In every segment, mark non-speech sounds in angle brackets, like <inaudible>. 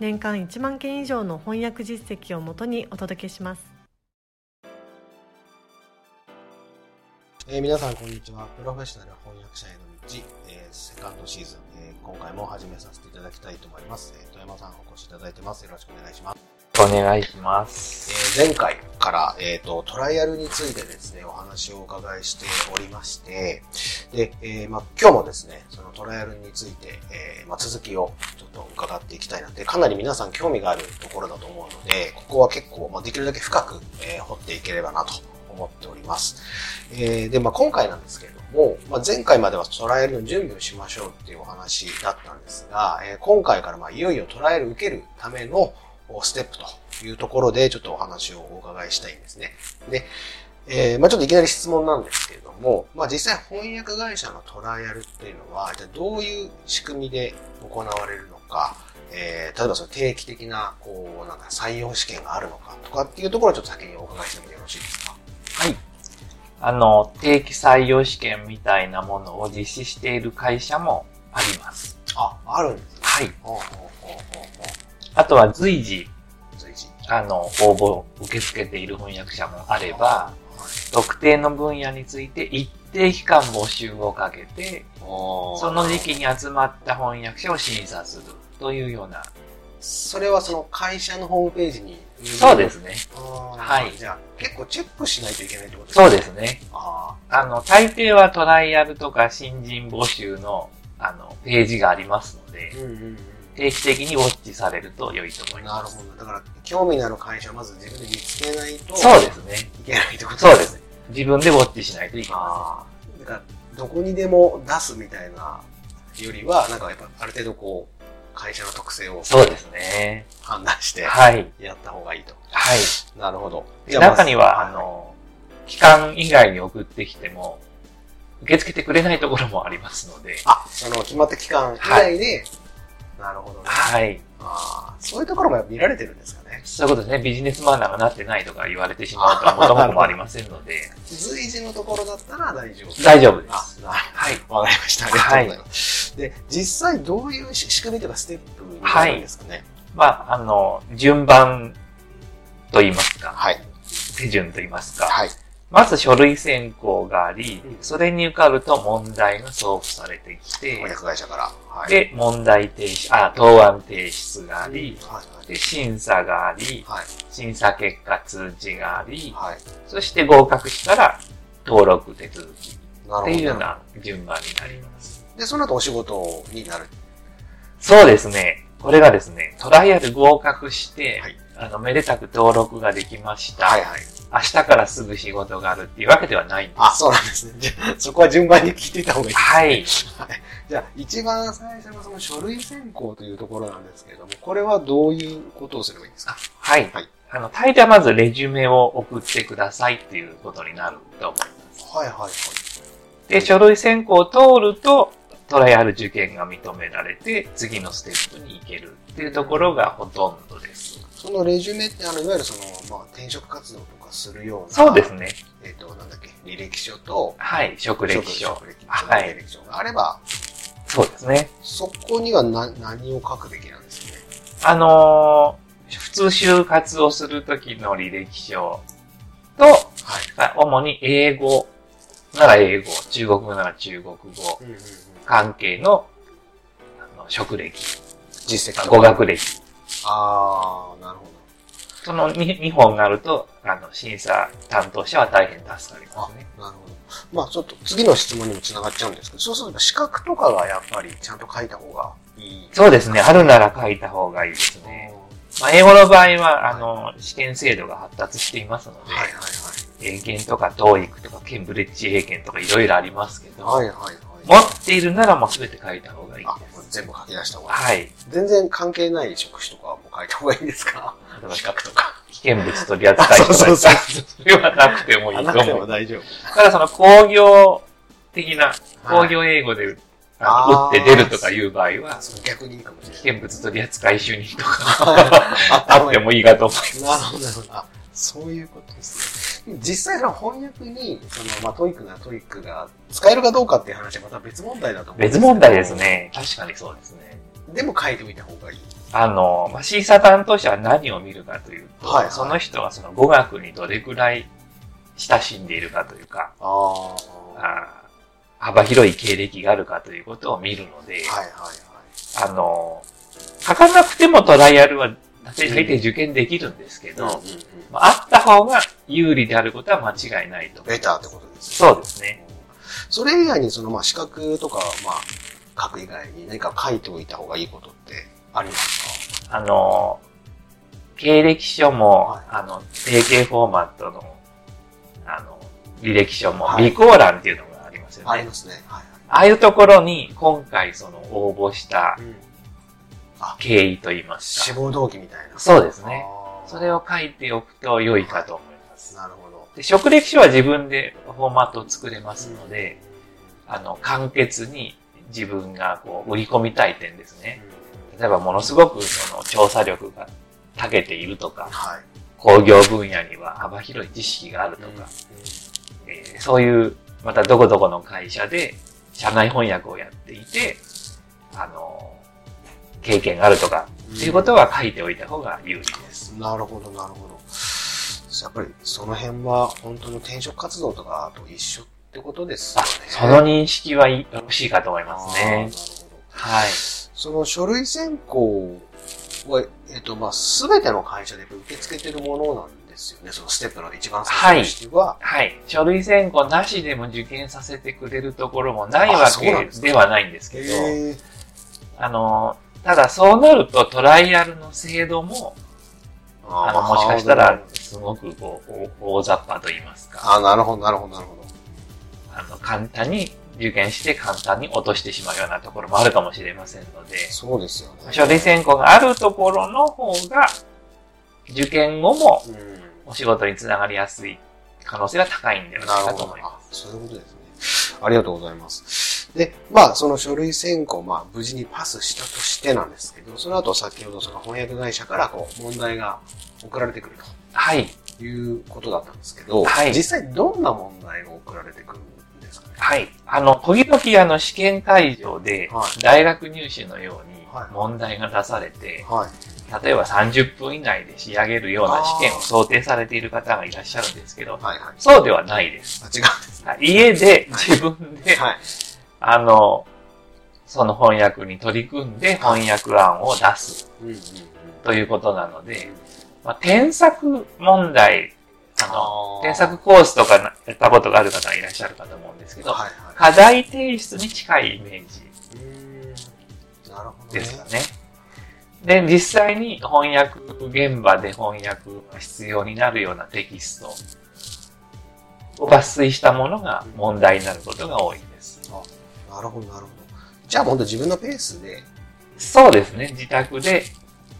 年間1万件以上の翻訳実績をもとにお届けしますえー、皆さんこんにちは。プロフェッショナル翻訳者への道、えー、セカンドシーズン、えー、今回も始めさせていただきたいと思います。えー、富山さんお越しいただいてます。よろしくお願いします。お願いします。えー、前回から、えっ、ー、と、トライアルについてですね、お話をお伺いしておりまして、で、えー、まあ、今日もですね、そのトライアルについて、えー、まあ、続きをと伺っていきたいなって、かなり皆さん興味があるところだと思うので、ここは結構、まあ、できるだけ深く、えー、掘っていければなと思っております。えー、で、まあ、今回なんですけれども、まあ、前回まではトライアルの準備をしましょうっていうお話だったんですが、えー、今回からまあいよいよトライアル受けるためのステップというところでちょっとお話をお伺いしたいんですね。で、えー、まあちょっといきなり質問なんですけれども、まあ実際翻訳会社のトライアルっていうのは、じゃどういう仕組みで行われるのか、えー、例えばその定期的な、こう、なんか採用試験があるのかとかっていうところをちょっと先にお伺いしてもよろしいですか？はい。あの、定期採用試験みたいなものを実施している会社もあります。あ、あるんですね。はい。あとは随時、随時あの、応募を受け付けている翻訳者もあれば、特定の分野について一定期間募集をかけて、その時期に集まった翻訳者を審査するというような。それはその会社のホームページにそうですね。はい。じゃあ結構チェックしないといけないってことですかそうですね。ああの、大抵はトライアルとか新人募集の、あの、ページがありますので、うんうんうん定期的にウォッチされると良いと思います。なるほど。だから、興味のある会社をまず自分で見つけないと。そうですね。いけないってことそうですね。自分でウォッチしないといけません。だから、どこにでも出すみたいなよりは、なんかやっぱある程度こう、会社の特性を。そうですね。判断して。はい。やった方がいいと。はい。なるほど。中には、あの、期間以外に送ってきても、受け付けてくれないところもありますので。あ、その決まった期間以外で、なるほどね。はい。あそういうところも見られてるんですかね。そういうことですね。ビジネスマナーがなってないとか言われてしまうと元も子もありませんので。<laughs> 随時のところだったら大丈夫大丈夫です。はい。わかりました。ありがとうございます。はい、で、実際どういう仕組みというかステップになるんですかね？はい、まあ、あの、順番と言いますか。はい。手順と言いますか。はい。まず書類選考があり、それに受かると問題が送付されてきて、翻訳会社から。はい、で、問題提出、あ、答案提出があり、はい、で、審査があり、はい、審査結果通知があり、はい、そして合格したら登録手続きっていうような順番になります。で、その後お仕事になるそうですね。これがですね、トライアル合格して、はい、あの、めでたく登録ができました。はいはい。明日からすぐ仕事があるっていうわけではないんです。あ、そうなんですね。じゃあ、そこは順番に聞いていた方がいいですね。はい。じゃあ、一番最初のその書類選考というところなんですけれども、これはどういうことをすればいいんですか？はい。はい。あの、大抵はまずレジュメを送ってくださいっていうことになると思います。はいはいはい。で、書類選考を通ると、トライアル受験が認められて、次のステップに行けるっていうところがほとんどです。そのレジュメって、あの、いわゆるその、まあ、転職活動とかするような。そうですね。えっ、と、なんだっけ、履歴書と、はい、職歴書。職歴書、はい、履歴書があれば、そうですね。そこには何何を書くべきなんですね？あのー、普通就活をするときの履歴書と、はい、主に英語なら英語、中国語なら中国語、関係のあの職歴、実績、語学歴。ああ、なるほど。その 2, 2本があると、あの、審査担当者は大変助かりますね。なるほど。まあちょっと次の質問にもつながっちゃうんですけど、そうすると資格とかがやっぱりちゃんと書いた方がいいそうですね。あるなら書いた方がいいですね。まあ、英語の場合は、あの、試験制度が発達していますので、はいはいはい。英検とか TOEIC とかケンブリッジ英検とかいろいろありますけど、はいはいはい。持っているならもうすべて書いた方がいいです。全部書き出した方がいい。はい。全然関係ない職種とかも書いた方がいいんですか？<laughs> 資格とか。危険物取り扱いとか。そうそうそれはなくてもいいとなくて思う。も大丈夫。ただその工業的な、はい工業英語で、あのあー打って出るとかいう場合は、その逆にいいかもしれない。危険物取り扱い主任とかあ <laughs> あってもいいかと思います。なるほど、なるほど。あ、そういうことですね。実際の翻訳に、その、まあ、 TOEICな TOEICが使えるかどうかっていう話はまた別問題だと思うんですけど別問題です。ね。確かにそうですね。でも書いておいた方がいい。あの、まあ、審査担当者は何を見るかというと、はいはいその人がその語学にどれくらい親しんでいるかというか、ああ。幅広い経歴があるかということを見るので、はいはい。あの、書かなくてもトライアルは大体受験できるんですけど、うんうんうん。まあ、あった方が有利であることは間違いないと。ベターってことですね。そうですね。それ以外にその、まあ、資格とか、まあ、書く以外に何か書いておいた方がいいことってありますあの、経歴書も、はいあの、定型フォーマットの、あの、履歴書も、はい備考欄っていうのがありますよね。かありますね。はいああいうところに、今回その応募した。経緯といいますか。志望動機みたいな。そうですね。それを書いておくと良いかと思。で職歴書は自分でフォーマットを作れますので、あの、簡潔に自分がこう売り込みたい点ですね。例えばものすごくその調査力が長けているとか、はい。工業分野には幅広い知識があるとか、えーそういう、またどこどこの会社で社内翻訳をやっていて、あの、経験があるとか、っていうことは書いておいた方が有利です。なるほど、なるほど。やっぱりその辺は本当の転職活動とかと一緒ってことですよあね。その認識はよろしいかと思いますね。はい。その書類選考は、えっと、まあ、すべての会社で受け付けてるものなんですよね。そのステップの一番最初としては。はい。書類選考なしでも受験させてくれるところもないわけではないんですけど、あの、ただそうなるとトライアルの制度も、あの、ーもしかしたらすごくこう、大大雑把と言いますか、あーなるほど、なるほど、なるほど。あの、簡単に受験して簡単に落としてしまうようなところもあるかもしれませんので、そうですよね。書類選考があるところの方が、受験後もうん。お仕事につながりやすい可能性が高いんではないかと思い。まあ、そういうことですね。ありがとうございます。で、まあ、その書類選考、まあ、無事にパスしたとしてなんですけど、その後先ほどその翻訳会社からこう、問題が送られてくるす。はい。ということだったんですけど、はい実際どんな問題が送られてくるんですかね？はい。あの、時々あの、試験会場ではい、大学入試のようにはい問題が出されて、はい。例えば30分以内で仕上げるような試験を想定されている方がいらっしゃるんですけど、はいはい。そうではないです。あ、違うんですはい家で自分で、はい。あの、その翻訳に取り組んで翻訳案を出す。ということなので、まあ、添削問題、あの、添削コースとかなやったことがある方がいらっしゃるかと思うんですけど、はいはい。課題提出に近いイメージ。ですよね。で、実際に翻訳現場で翻訳が必要になるようなテキストを抜粋したものが問題になることが多い。なるほど、なるほど。じゃあ、本当自分のペースで、そうですね。自宅で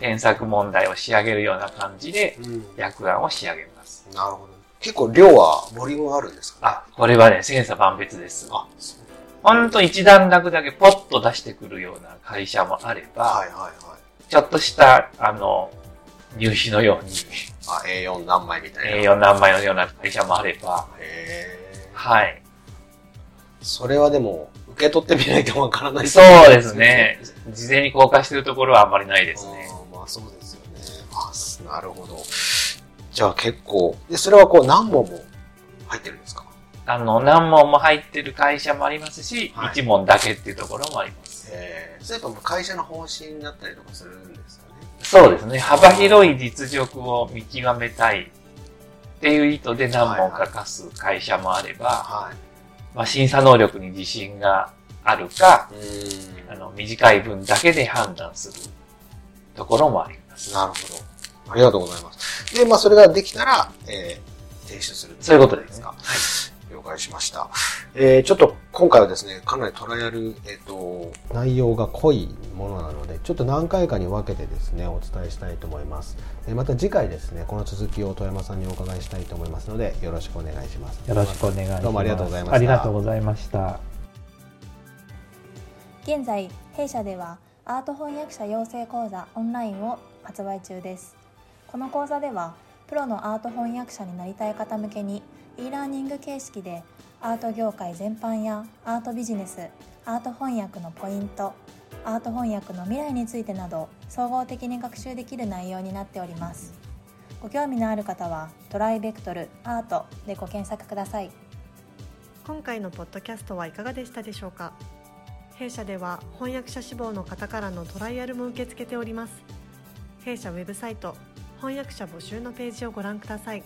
添削問題を仕上げるような感じでうん。訳案を仕上げます。なるほど。結構量は、ボリュームはあるんですか？あ、これはね、千差万別です。あ、そう。ほんと一段落だけポッと出してくるような会社もあれば、はいはいはい。ちょっとした、あの、入試のようにあ、A4 何枚みたいな。A4 何枚のような会社もあれば、へーはい。それはでも、受け取ってみないとわからないそうですね。事前に公開してるところはあんまりないですね。あーまあそうですよね。あすなるほど。じゃあ結構、で、それはこう何問も入ってるんですか？あの、何問も入ってる会社もありますし、はい1問だけっていうところもあります。ええそれやっぱ会社の方針だったりとかするんですかね？そうですね。幅広い実力を見極めたいっていう意図で何問か課す会社もあれば、はい。まあ、審査能力に自信があるか、うーん。あの、短い分だけで判断するところもあります。なるほど。ありがとうございます。で、まあそれができたら、えー、提出する。そういうことですね。か。了解しました。えー、ちょっと今回はですね、かなりトライアル、えっ、と、内容が濃いものちょっと何回かに分けてですねお伝えしたいと思います。また次回ですねこの続きを富山さんにお伺いしたいと思いますのでよろしくお願いします。よろしくお願いします。どうもありがとうございました。ありがとうございました。現在弊社ではアート翻訳者養成講座オンラインを発売中です。この講座ではプロのアート翻訳者になりたい方向けに e ラーニング形式でアート業界全般やアートビジネスアート翻訳のポイントアート翻訳の未来についてなど総合的に学習できる内容になっております。ご興味のある方はトライベクトルアートでご検索ください。今回のポッドキャストはいかがでしたでしょうか？弊社では翻訳者志望の方からのトライアルも受け付けております。弊社ウェブサイト翻訳者募集のページをご覧ください。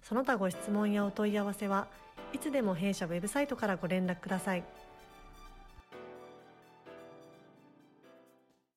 その他ご質問やお問い合わせはいつでも弊社ウェブサイトからご連絡ください。